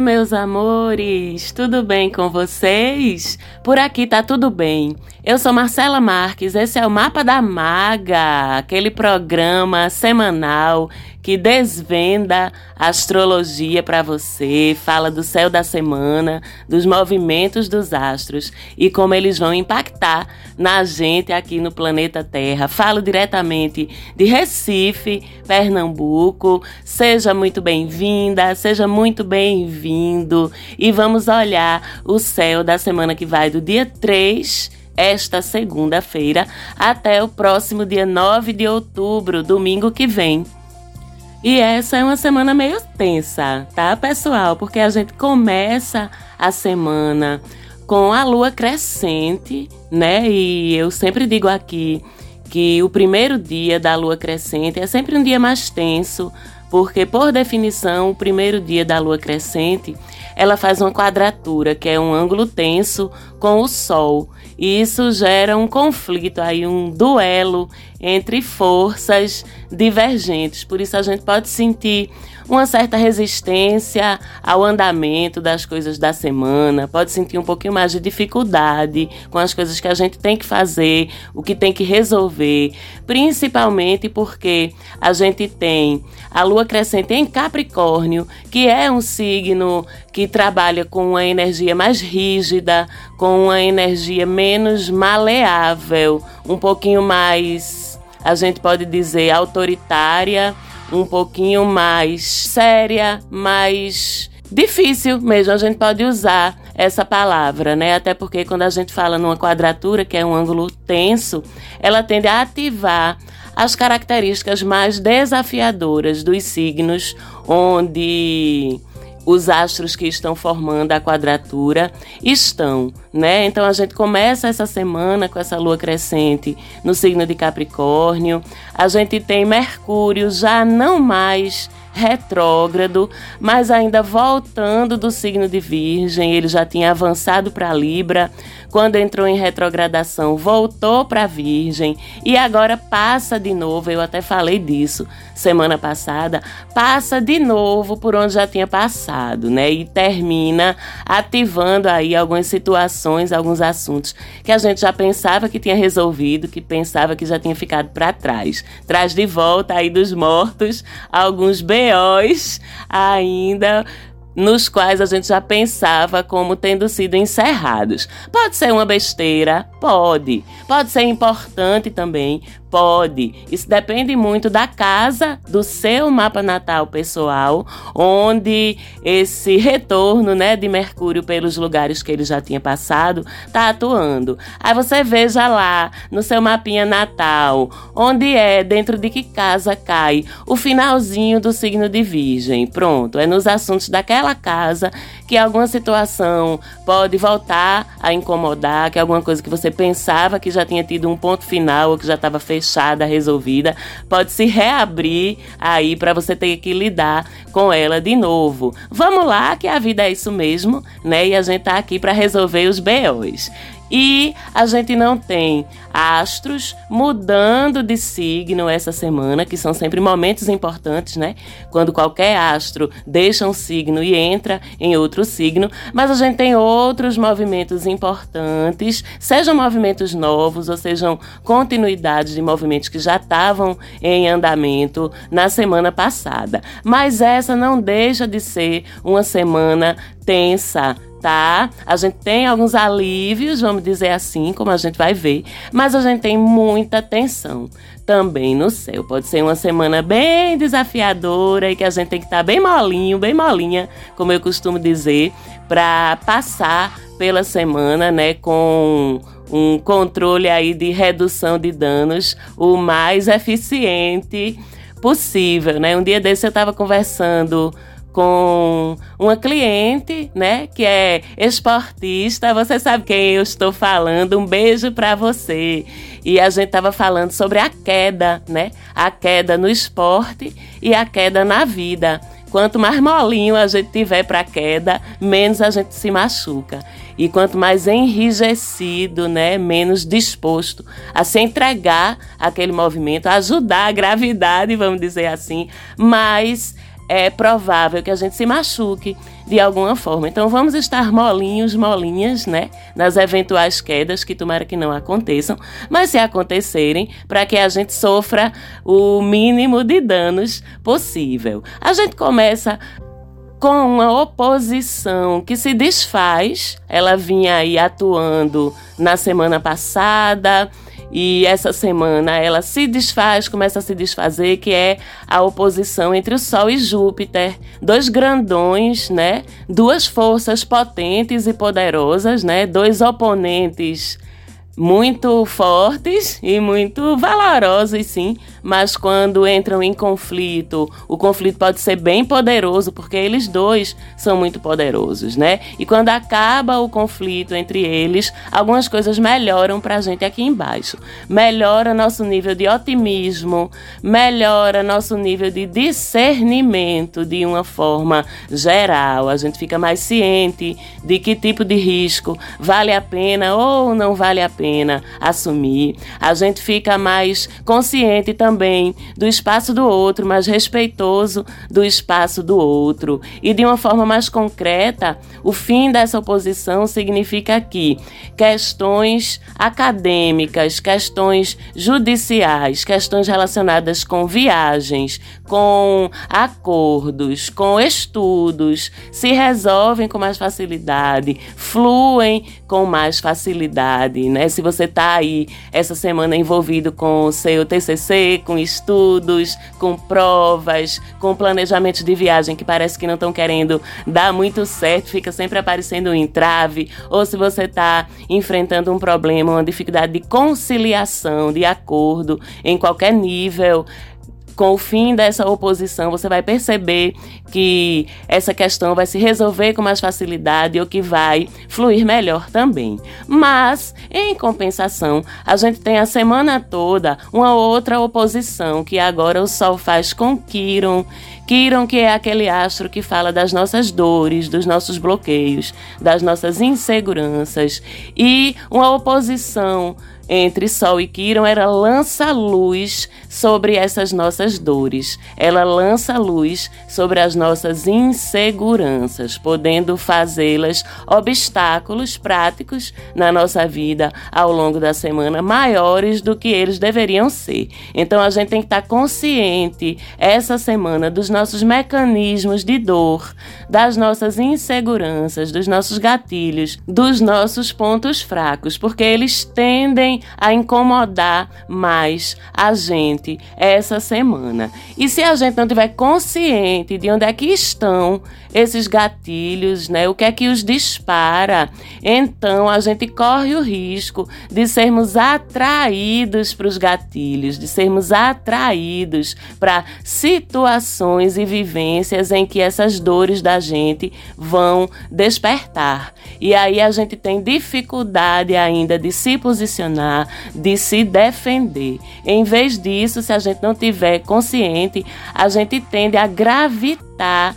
Oi, meus amores, tudo bem com vocês? Por aqui tá tudo bem. Eu sou Marcela Marques, esse é o Mapa da Maga, aquele programa semanal que desvenda a astrologia para você, fala do céu da semana, dos movimentos dos astros e como eles vão impactar na gente aqui no planeta Terra. Falo diretamente de Recife, Pernambuco. Seja muito bem-vinda, seja muito bem-vindo e vamos olhar o céu da semana que vai do dia 3 esta segunda-feira até o próximo dia 9 de outubro, domingo que vem. E essa é uma semana meio tensa, tá, pessoal? Porque a gente começa a semana com a lua crescente, né? E eu sempre digo aqui que o primeiro dia da lua crescente é sempre um dia mais tenso, porque por definição, o primeiro dia da lua crescente, ela faz uma quadratura, que é um ângulo tenso com o sol. E isso gera um conflito aí, um duelo entre forças divergentes. Por isso a gente pode sentir uma certa resistência ao andamento das coisas da semana, pode sentir um pouquinho mais de dificuldade com as coisas que a gente tem que fazer, o que tem que resolver, principalmente porque a gente tem a lua crescente em Capricórnio, que é um signo que trabalha com uma energia mais rígida, com uma energia menos maleável, um pouquinho mais, a gente pode dizer, autoritária um pouquinho mais séria, mais difícil mesmo. A gente pode usar essa palavra, né? Até porque quando a gente fala numa quadratura, que é um ângulo tenso, ela tende a ativar as características mais desafiadoras dos signos, onde os astros que estão formando a quadratura estão, né? Então a gente começa essa semana com essa lua crescente no signo de Capricórnio. A gente tem Mercúrio já não mais retrógrado, mas ainda voltando do signo de Virgem, ele já tinha avançado para Libra, quando entrou em retrogradação, voltou para Virgem e agora passa de novo. Eu até falei disso semana passada, passa de novo por onde já tinha passado, né? E termina ativando aí algumas situações, alguns assuntos que a gente já pensava que tinha resolvido, que pensava que já tinha ficado para trás. Traz de volta aí dos mortos alguns BOs ainda nos quais a gente já pensava como tendo sido encerrados. Pode ser uma besteira? Pode. Pode ser importante também? Pode. Isso depende muito da casa, do seu mapa natal pessoal, onde esse retorno, né, de Mercúrio pelos lugares que ele já tinha passado, tá atuando. Aí você veja lá no seu mapinha natal, onde é, dentro de que casa cai o finalzinho do signo de Virgem. Pronto, é nos assuntos daquela casa que alguma situação pode voltar a incomodar, que alguma coisa que você pensava que já tinha tido um ponto final ou que já estava fechado fechada, resolvida, pode se reabrir aí para você ter que lidar com ela de novo. Vamos lá, que a vida é isso mesmo, né? E a gente tá aqui para resolver os BOs. E a gente não tem astros mudando de signo essa semana, que são sempre momentos importantes, né? Quando qualquer astro deixa um signo e entra em outro signo, mas a gente tem outros movimentos importantes, sejam movimentos novos ou sejam continuidades de movimentos que já estavam em andamento na semana passada. Mas essa não deixa de ser uma semana tensa, tá? A gente tem alguns alívios, vamos dizer assim, como a gente vai ver, mas a gente tem muita tensão também no céu. Pode ser uma semana bem desafiadora e que a gente tem que estar tá bem molinho, bem molinha, como eu costumo dizer, para passar pela semana, né, com um controle aí de redução de danos o mais eficiente possível, né? Um dia desse eu estava conversando com uma cliente, né, que é esportista. Você sabe quem eu estou falando? Um beijo para você. E a gente estava falando sobre a queda, né? A queda no esporte e a queda na vida. Quanto mais molinho a gente tiver para queda, menos a gente se machuca. E quanto mais enrijecido, né, menos disposto a se entregar àquele movimento, a ajudar a gravidade, vamos dizer assim, mais é provável que a gente se machuque de alguma forma. Então vamos estar molinhos, molinhas, né? Nas eventuais quedas, que tomara que não aconteçam, mas se acontecerem, para que a gente sofra o mínimo de danos possível. A gente começa com uma oposição que se desfaz. Ela vinha aí atuando na semana passada e essa semana ela se desfaz, começa a se desfazer, que é a oposição entre o Sol e Júpiter, dois grandões, né? Duas forças potentes e poderosas, né? Dois oponentes muito fortes e muito valorosos, sim, mas quando entram em conflito, o conflito pode ser bem poderoso, porque eles dois são muito poderosos, né? E quando acaba o conflito entre eles, algumas coisas melhoram pra gente aqui embaixo. Melhora nosso nível de otimismo, melhora nosso nível de discernimento de uma forma geral. A gente fica mais ciente de que tipo de risco vale a pena ou não vale a pena assumir. A gente fica mais consciente também do espaço do outro, mais respeitoso do espaço do outro. E de uma forma mais concreta, o fim dessa oposição significa que questões acadêmicas, questões judiciais, questões relacionadas com viagens, com acordos, com estudos, se resolvem com mais facilidade, fluem com mais facilidade, né? Se você está aí essa semana envolvido com o seu TCC, com estudos, com provas, com planejamento de viagem que parece que não estão querendo dar muito certo, fica sempre aparecendo um entrave, ou se você está enfrentando um problema, uma dificuldade de conciliação, de acordo em qualquer nível, com o fim dessa oposição, você vai perceber que essa questão vai se resolver com mais facilidade ou que vai fluir melhor também. Mas, em compensação, a gente tem a semana toda uma outra oposição que agora o Sol faz com Quiron. Quiron, que é aquele astro que fala das nossas dores, dos nossos bloqueios, das nossas inseguranças e uma oposição entre Sol e Quiron, ela lança luz sobre essas nossas dores. Ela lança luz sobre as nossas inseguranças, podendo fazê-las obstáculos práticos na nossa vida ao longo da semana maiores do que eles deveriam ser. Então a gente tem que estar consciente essa semana dos nossos mecanismos de dor, das nossas inseguranças, dos nossos gatilhos, dos nossos pontos fracos, porque eles tendem a incomodar mais a gente essa semana. E se a gente não tiver consciente de onde é que estão esses gatilhos, né? O que é que os dispara? Então a gente corre o risco de sermos atraídos para os gatilhos, de sermos atraídos para situações e vivências em que essas dores da gente vão despertar. E aí a gente tem dificuldade ainda de se posicionar, de se defender. Em vez disso, se a gente não tiver consciente, a gente tende a gravitar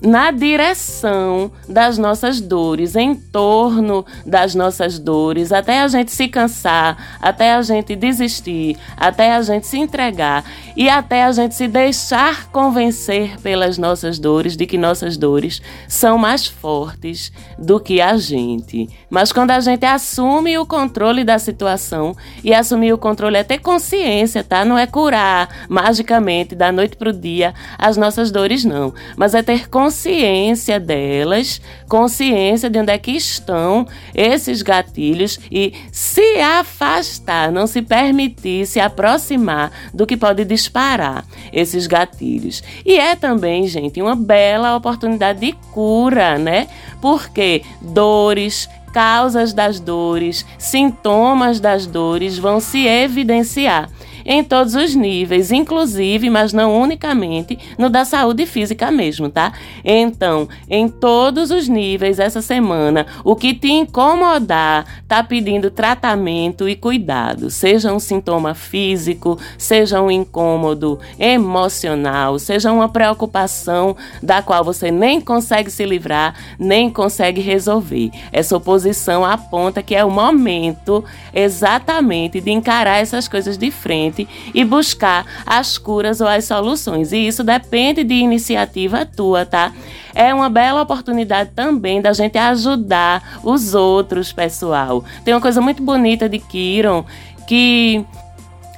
na direção das nossas dores, em torno das nossas dores, até a gente se cansar, até a gente desistir, até a gente se entregar e até a gente se deixar convencer pelas nossas dores de que nossas dores são mais fortes do que a gente. Mas quando a gente assume o controle da situação, e assumir o controle é ter consciência, tá? Não é curar magicamente da noite pro dia as nossas dores, não. Mas é ter consciência consciência delas, consciência de onde é que estão esses gatilhos e se afastar, não se permitir se aproximar do que pode disparar esses gatilhos. E é também, gente, uma bela oportunidade de cura, né? Porque dores, causas das dores, sintomas das dores vão se evidenciar em todos os níveis, inclusive, mas não unicamente, no da saúde física mesmo, tá? Então, em todos os níveis essa semana, o que te incomodar tá pedindo tratamento e cuidado, seja um sintoma físico, seja um incômodo emocional, seja uma preocupação da qual você nem consegue se livrar, nem consegue resolver. Essa oposição aponta que é o momento exatamente de encarar essas coisas de frente e buscar as curas ou as soluções. E isso depende de iniciativa tua, tá? É uma bela oportunidade também da gente ajudar os outros, pessoal. Tem uma coisa muito bonita de Kiron que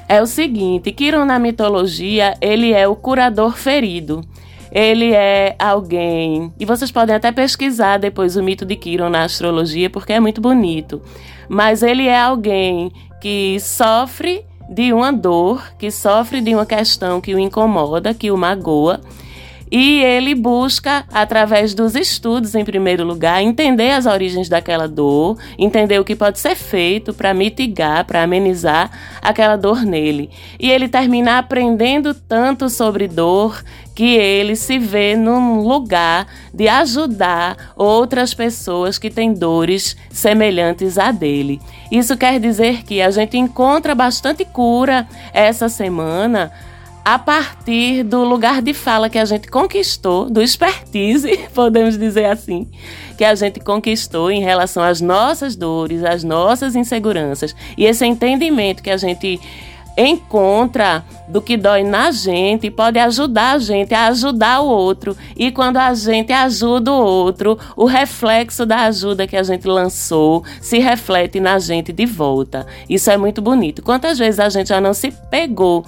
é o seguinte, Kiron na mitologia, ele é o curador ferido. Ele é alguém, e vocês podem até pesquisar depois o mito de Kiron na astrologia, porque é muito bonito. Mas ele é alguém que sofre de uma dor, que sofre de uma questão que o incomoda, que o magoa, e ele busca, através dos estudos, em primeiro lugar, entender as origens daquela dor, entender o que pode ser feito para mitigar, para amenizar aquela dor nele. E ele termina aprendendo tanto sobre dor que ele se vê num lugar de ajudar outras pessoas que têm dores semelhantes a dele. Isso quer dizer que a gente encontra bastante cura essa semana a partir do lugar de fala que a gente conquistou, do expertise, podemos dizer assim, que a gente conquistou em relação às nossas dores, às nossas inseguranças e esse entendimento que a gente encontra do que dói na gente pode ajudar a gente a ajudar o outro. E quando a gente ajuda o outro, o reflexo da ajuda que a gente lançou se reflete na gente de volta. Isso é muito bonito. Quantas vezes a gente já não se pegou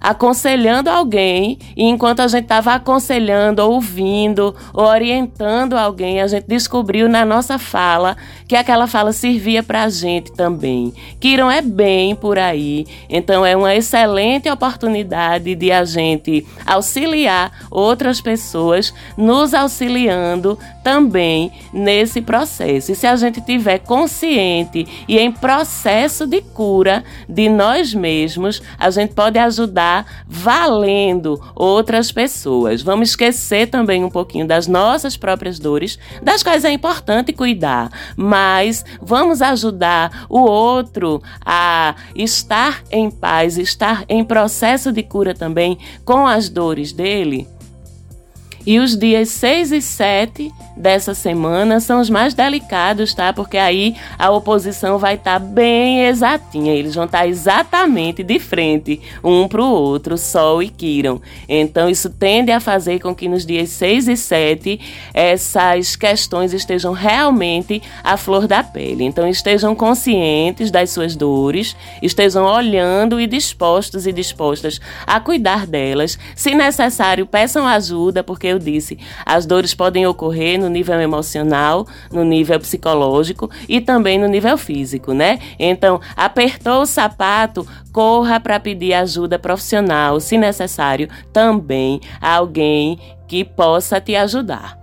aconselhando alguém, e enquanto a gente estava aconselhando, ouvindo, orientando alguém, a gente descobriu na nossa fala que aquela fala servia para a gente também. Kiron é bem por aí, então é uma excelente oportunidade de a gente auxiliar outras pessoas, nos auxiliando também nesse processo. E se a gente tiver consciente e em processo de cura de nós mesmos, a gente pode ajudar valendo outras pessoas. Vamos esquecer também um pouquinho das nossas próprias dores, das quais é importante cuidar, mas vamos ajudar o outro a estar em paz, estar em processo de cura também com as dores dele. E os dias 6 e 7 dessa semana são os mais delicados, tá? Porque aí a oposição vai estar tá bem exatinha. Eles vão estar tá exatamente de frente um para o outro, Sol e Quiron. Então isso tende a fazer com que nos dias 6 e 7 essas questões estejam realmente à flor da pele. Então estejam conscientes das suas dores, estejam olhando e dispostos e dispostas a cuidar delas. Se necessário, peçam ajuda, porque eu disse, as dores podem ocorrer no nível emocional, no nível psicológico e também no nível físico, né? Então, apertou o sapato, corra para pedir ajuda profissional, se necessário, também alguém que possa te ajudar.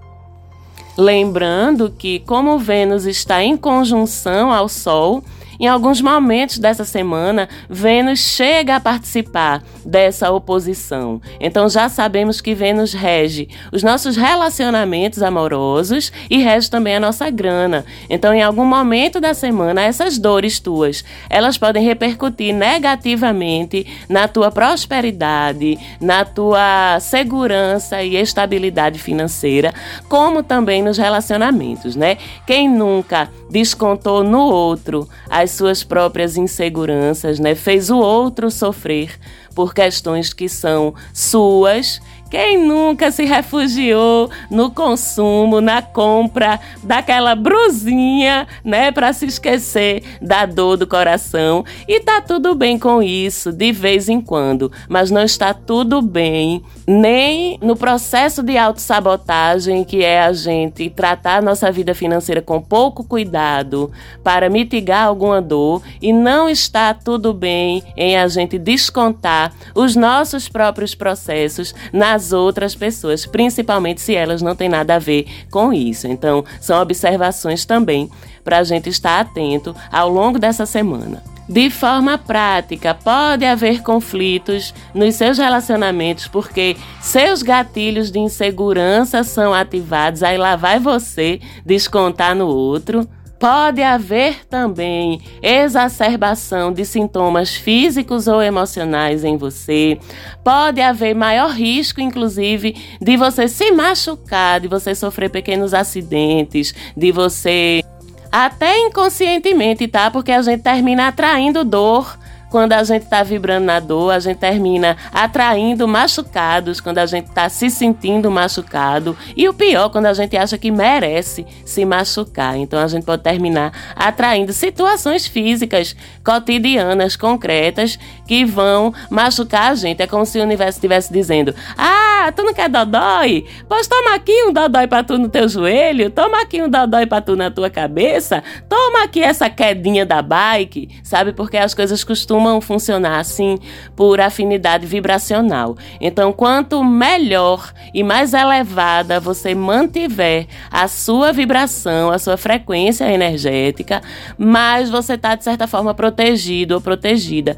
Lembrando que, como Vênus está em conjunção ao Sol, em alguns momentos dessa semana, Vênus chega a participar dessa oposição. Então já sabemos que Vênus rege os nossos relacionamentos amorosos e rege também a nossa grana. Então, em algum momento da semana, essas dores tuas, elas podem repercutir negativamente na tua prosperidade, na tua segurança e estabilidade financeira, como também nos relacionamentos, né? Quem nunca descontou no outro as as suas próprias inseguranças, né? Fez o outro sofrer por questões que são suas quem nunca se refugiou no consumo, na compra daquela brusinha, né, para se esquecer da dor do coração? E tá tudo bem com isso de vez em quando, mas não está tudo bem nem no processo de autossabotagem, que é a gente tratar a nossa vida financeira com pouco cuidado para mitigar alguma dor, e não está tudo bem em a gente descontar os nossos próprios processos na as outras pessoas, principalmente se elas não têm nada a ver com isso. Então, são observações também para a gente estar atento ao longo dessa semana. De forma prática, pode haver conflitos nos seus relacionamentos porque seus gatilhos de insegurança são ativados, aí lá vai você descontar no outro. Pode haver também exacerbação de sintomas físicos ou emocionais em você. Pode haver maior risco, inclusive, de você se machucar, de você sofrer pequenos acidentes, de você até inconscientemente, tá? Porque a gente termina atraindo dor quando a gente está vibrando na dor, a gente termina atraindo machucados quando a gente está se sentindo machucado. E o pior, quando a gente acha que merece se machucar. Então a gente pode terminar atraindo situações físicas, cotidianas, concretas, que vão machucar a gente. É como se o universo estivesse dizendo: Ah, tu não quer dodói? Pois toma aqui um dodói pra tu no teu joelho, toma aqui um dodói pra tu na tua cabeça, toma aqui essa quedinha da bike, sabe? Porque as coisas costumam funcionar assim por afinidade vibracional. Então, quanto melhor e mais elevada você mantiver a sua vibração, a sua frequência energética, mais você está, de certa forma, protegido ou protegida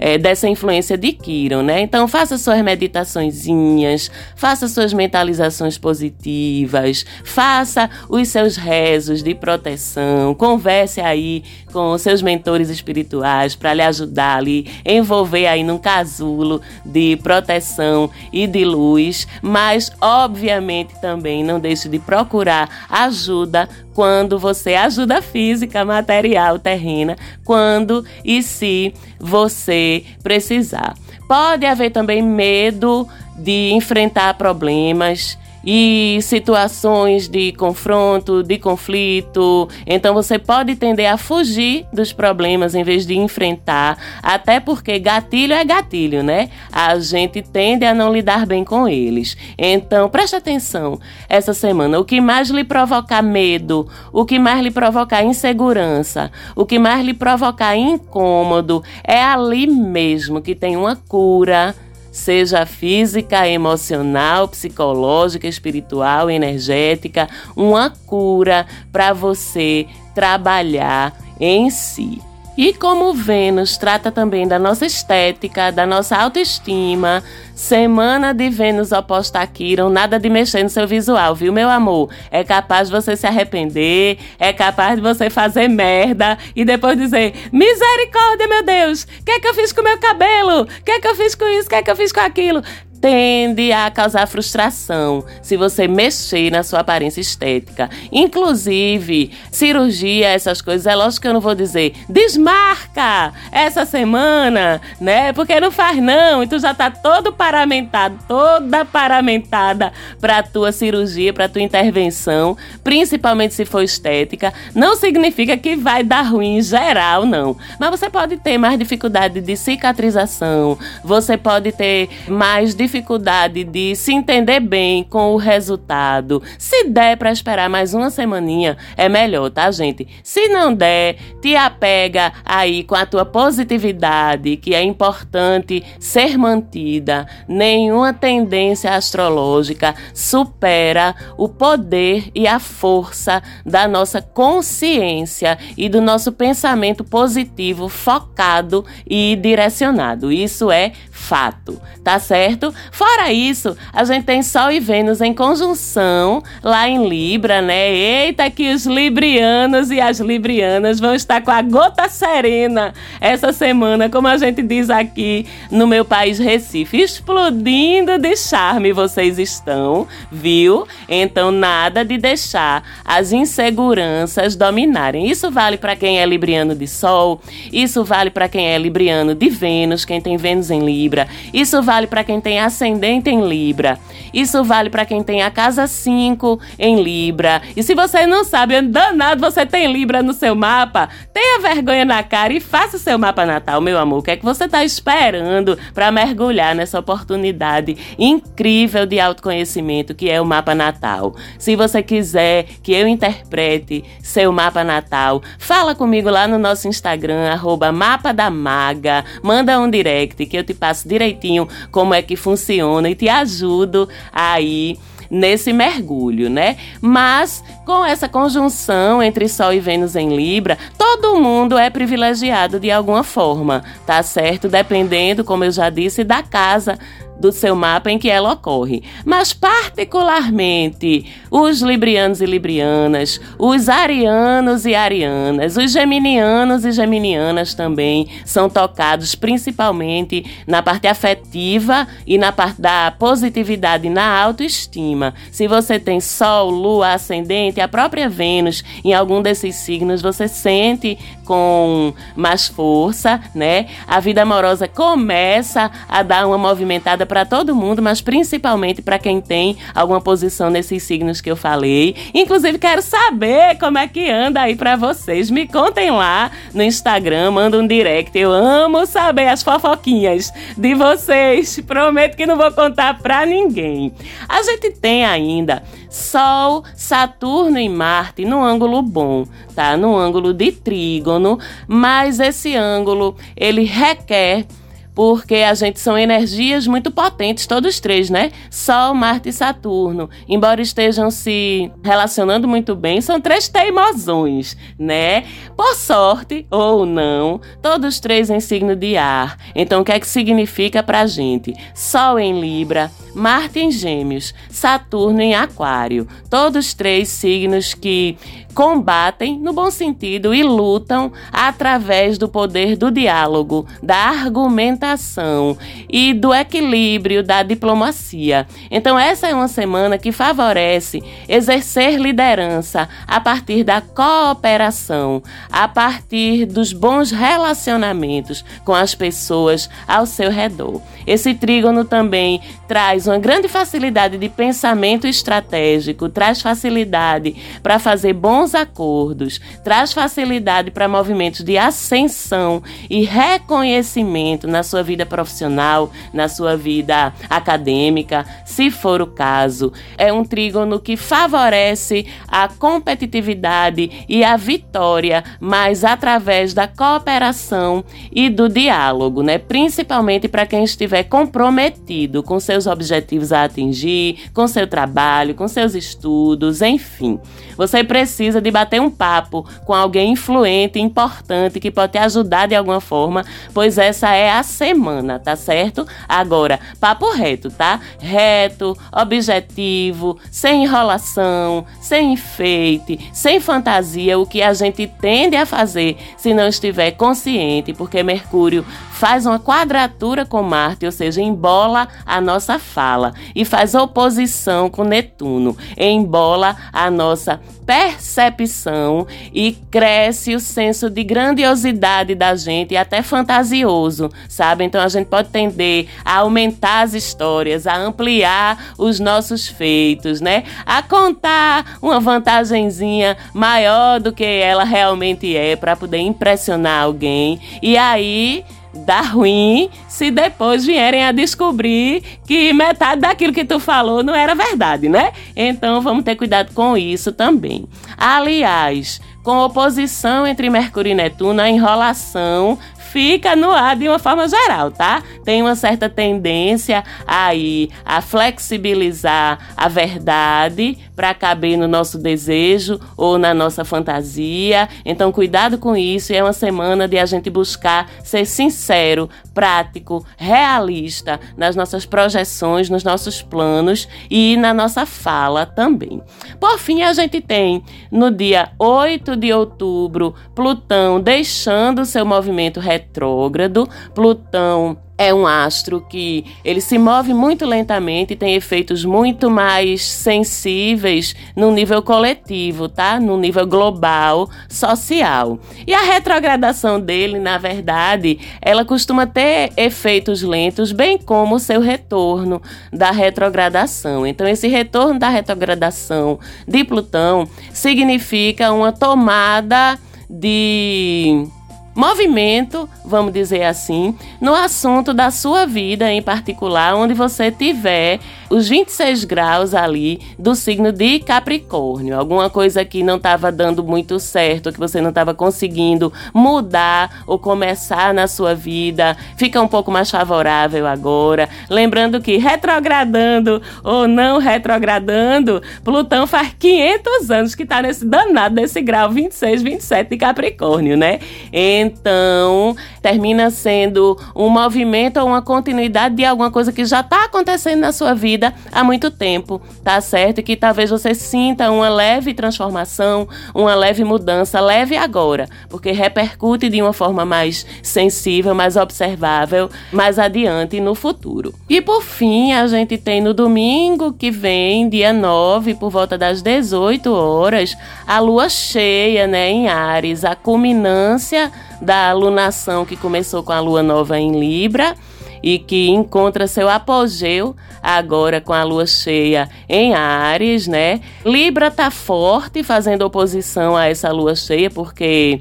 é, dessa influência de Kiron, né? Então, faça suas meditaçõezinhas, faça suas mentalizações positivas, faça os seus rezos de proteção, converse aí com seus mentores espirituais para lhe ajudar ali, envolver aí num casulo de proteção e de luz, mas obviamente também não deixe de procurar ajuda quando você ajuda física, material, terrena, quando e se você precisar. Pode haver também medo de enfrentar problemas e situações de confronto, de conflito. Então você pode tender a fugir dos problemas em vez de enfrentar, até porque gatilho é gatilho, né? A gente tende a não lidar bem com eles. Então preste atenção essa semana. O que mais lhe provocar medo, o que mais lhe provocar insegurança, o que mais lhe provocar incômodo, é ali mesmo que tem uma cura seja física, emocional, psicológica, espiritual, energética, uma cura para você trabalhar em si. E como Vênus trata também da nossa estética, da nossa autoestima, semana de Vênus oposta a Quiron, nada de mexer no seu visual, viu, meu amor? É capaz de você se arrepender, é capaz de você fazer merda e depois dizer: Misericórdia, meu Deus! O que é que eu fiz com o meu cabelo? O que é que eu fiz com isso? O que é que eu fiz com aquilo? Tende a causar frustração se você mexer na sua aparência estética. Inclusive, cirurgia, essas coisas, é lógico que eu não vou dizer desmarca essa semana, né? Porque não faz não, e tu já tá todo paramentado, toda paramentada pra tua cirurgia, pra tua intervenção, principalmente se for estética. Não significa que vai dar ruim em geral, não. Mas você pode ter mais dificuldade de cicatrização, você pode ter mais dificuldade dificuldade de se entender bem com o resultado, se der para esperar mais uma semaninha, é melhor, tá, gente? Se não der, te apega aí com a tua positividade, que é importante ser mantida. Nenhuma tendência astrológica supera o poder e a força da nossa consciência e do nosso pensamento positivo focado e direcionado. Isso é fato, tá certo? Fora isso, a gente tem Sol e Vênus em conjunção lá em Libra, né? Eita, que os librianos e as librianas vão estar com a gota serena essa semana, como a gente diz aqui no meu país Recife, explodindo de charme vocês estão, viu? Então nada de deixar as inseguranças dominarem. Isso vale para quem é libriano de Sol, isso vale para quem é libriano de Vênus, quem tem Vênus em Libra Libra. Isso vale para quem tem ascendente em Libra. Isso vale para quem tem a casa 5 em Libra. E se você não sabe, é danado, você tem Libra no seu mapa, tenha vergonha na cara e faça o seu mapa natal, meu amor. O que é que você está esperando para mergulhar nessa oportunidade incrível de autoconhecimento que é o mapa natal? Se você quiser que eu interprete seu mapa natal, fala comigo lá no nosso Instagram, arroba mapa da maga. Manda um direct que eu te passo direitinho como é que funciona e te ajudo aí nesse mergulho, né? Mas com essa conjunção entre Sol e Vênus em Libra, todo mundo é privilegiado de alguma forma, tá certo? Dependendo, como eu já disse, da casa do seu mapa em que ela ocorre. Mas, particularmente, os librianos e librianas, os arianos e arianas, os geminianos e geminianas também são tocados principalmente na parte afetiva e na parte da positividade na autoestima. Se você tem Sol, Lua, Ascendente, a própria Vênus em algum desses signos, você sente com mais força, né? A vida amorosa começa a dar uma movimentada para todo mundo, mas principalmente para quem tem alguma posição nesses signos que eu falei. Inclusive quero saber como é que anda aí para vocês. Me contem lá no Instagram, manda um direct. Eu amo saber as fofoquinhas de vocês. Prometo que não vou contar para ninguém. A gente tem ainda Sol, Saturno e Marte no ângulo bom, tá? No ângulo de trígono, mas esse ângulo ele requer porque a gente são energias muito potentes, todos três, né? Sol, Marte e Saturno. Embora estejam se relacionando muito bem, são três teimosões, né? Por sorte ou não, todos três em signo de ar. Então, o que é que significa pra gente? Sol em Libra, Marte em Gêmeos, Saturno em Aquário. Todos três signos que combatem, no bom sentido, e lutam através do poder do diálogo, da argumentação e do equilíbrio da diplomacia. Então, essa é uma semana que favorece exercer liderança a partir da cooperação, a partir dos bons relacionamentos com as pessoas ao seu redor. Esse trígono também traz uma grande facilidade de pensamento estratégico, traz facilidade para fazer bons bons acordos, traz facilidade para movimentos de ascensão e reconhecimento na sua vida profissional, na sua vida acadêmica, se for o caso. É um trígono que favorece a competitividade e a vitória, mas através da cooperação e do diálogo, né? Principalmente para quem estiver comprometido com seus objetivos a atingir, com seu trabalho, com seus estudos, enfim. Você precisa de bater um papo com alguém influente, importante, que pode te ajudar de alguma forma, pois essa é a semana, tá certo? Agora, papo reto, tá? Reto, objetivo, sem enrolação, sem enfeite, sem fantasia, o que a gente tende a fazer se não estiver consciente, porque Mercúrio faz uma quadratura com Marte, ou seja, embola a nossa fala e faz oposição com Netuno, embola a nossa percepção e cresce o senso de grandiosidade da gente e até fantasioso, sabe? Então a gente pode tender a aumentar as histórias, a ampliar os nossos feitos, né? A contar uma vantagenzinha maior do que ela realmente é para poder impressionar alguém. E aí dá ruim se depois vierem a descobrir que metade daquilo que tu falou não era verdade, né? Então vamos ter cuidado com isso também. Aliás, com oposição entre Mercúrio e Netuno, a enrolação fica no ar de uma forma geral, tá? Tem uma certa tendência aí a flexibilizar a verdade para caber no nosso desejo ou na nossa fantasia. Então, cuidado com isso. É uma semana de a gente buscar ser sincero, prático, realista nas nossas projeções, nos nossos planos e na nossa fala também. Por fim, a gente tem no dia 8 de outubro Plutão deixando seu movimento retrógrado retrógrado. Plutão é um astro que ele se move muito lentamente e tem efeitos muito mais sensíveis no nível coletivo, tá? No nível global, social. E a retrogradação dele, na verdade, ela costuma ter efeitos lentos, bem como o seu retorno da retrogradação. Então, esse retorno da retrogradação de Plutão significa uma tomada de movimento, vamos dizer assim, no assunto da sua vida em particular, onde você tiver os 26 graus ali do signo de Capricórnio. Alguma coisa que não estava dando muito certo, que você não estava conseguindo mudar ou começar na sua vida, fica um pouco mais favorável agora. Lembrando que retrogradando ou não retrogradando, Plutão faz 500 anos que está nesse danado desse grau 26, 27 de Capricórnio, né? Então, termina sendo um movimento ou uma continuidade de alguma coisa que já está acontecendo na sua vida há muito tempo, tá certo? E que talvez você sinta uma leve transformação, uma leve mudança, leve agora, porque repercute de uma forma mais sensível, mais observável, mais adiante no futuro. E por fim, a gente tem no domingo que vem, dia 9, por volta das 18 horas, a lua cheia, né, em Ares, a culminância da alunação que começou com a lua nova em Libra e que encontra seu apogeu agora com a lua cheia em Ares, né? Libra tá forte fazendo oposição a essa lua cheia porque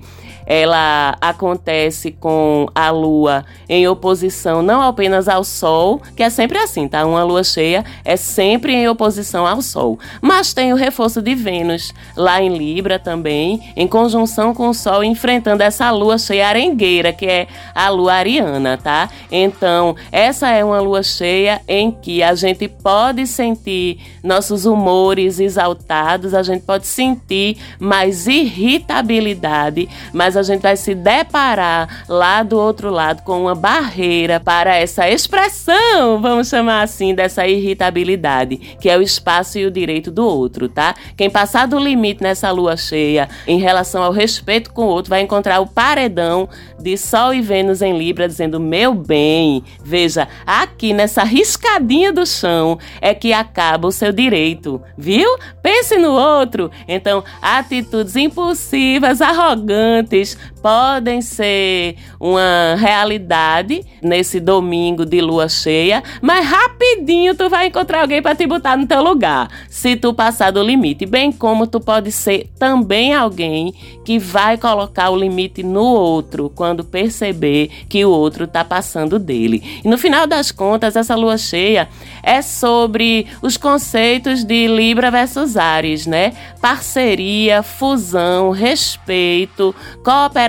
ela acontece com a lua em oposição não apenas ao sol, que é sempre assim, tá? Uma lua cheia é sempre em oposição ao sol, mas tem o reforço de Vênus lá em Libra também, em conjunção com o sol enfrentando essa lua cheia arengueira, que é a lua ariana, tá? Então, essa é uma lua cheia em que a gente pode sentir nossos humores exaltados, a gente pode sentir mais irritabilidade, mas a gente vai se deparar lá do outro lado com uma barreira para essa expressão, vamos chamar assim, dessa irritabilidade, que é o espaço e o direito do outro, tá? Quem passar do limite nessa lua cheia em relação ao respeito com o outro vai encontrar o paredão de Sol e Vênus em Libra dizendo: Meu bem, veja, aqui nessa riscadinha do chão é que acaba o seu direito, viu? Pense no outro. Então, atitudes impulsivas, arrogantes, place podem ser uma realidade nesse domingo de lua cheia, mas rapidinho tu vai encontrar alguém para te botar no teu lugar, se tu passar do limite, bem como tu pode ser também alguém que vai colocar o limite no outro quando perceber que o outro tá passando dele. E no final das contas, essa lua cheia é sobre os conceitos de Libra versus Ares, né? Parceria, fusão, respeito, cooperação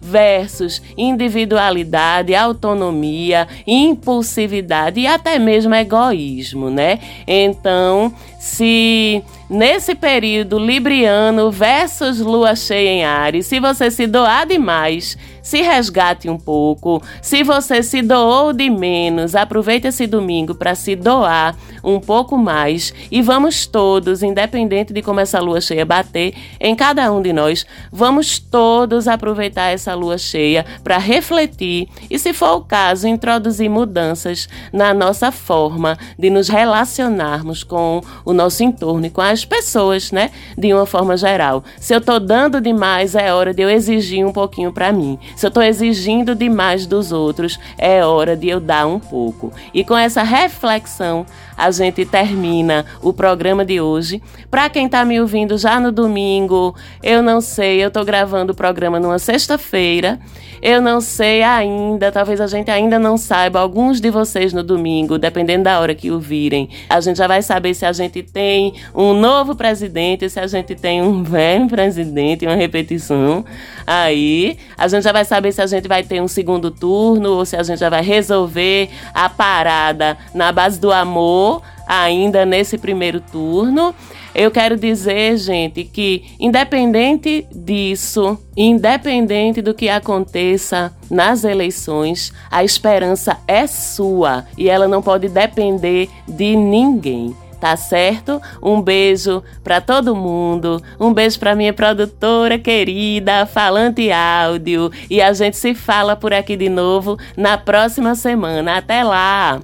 versus individualidade, autonomia, impulsividade e até mesmo egoísmo, né? Então, se nesse período libriano versus lua cheia em Ares, se você se doar demais, se resgate um pouco. Se você se doou de menos, aproveite esse domingo para se doar um pouco mais e vamos todos, independente de como essa lua cheia bater em cada um de nós, vamos todos aproveitar essa lua cheia para refletir e, se for o caso, introduzir mudanças na nossa forma de nos relacionarmos com o nosso entorno e com as pessoas, né? De uma forma geral. Se eu estou dando demais, é hora de eu exigir um pouquinho para mim. Se eu estou exigindo demais dos outros, é hora de eu dar um pouco. E com essa reflexão, a gente termina o programa de hoje. Para quem está me ouvindo já no domingo, eu não sei, eu estou gravando o programa numa sexta-feira. Eu não sei ainda, talvez a gente ainda não saiba, alguns de vocês no domingo, dependendo da hora que ouvirem, a gente já vai saber se a gente tem um novo presidente, se a gente tem um velho presidente, uma repetição. Aí a gente já vai saber se a gente vai ter um segundo turno ou se a gente já vai resolver a parada na base do amor ainda nesse primeiro turno. Eu quero dizer, gente, que independente disso, independente do que aconteça nas eleições, a esperança é sua e ela não pode depender de ninguém tá certo? Um beijo para todo mundo, um beijo para minha produtora querida, Falante Áudio, e a gente se fala por aqui de novo na próxima semana. Até lá!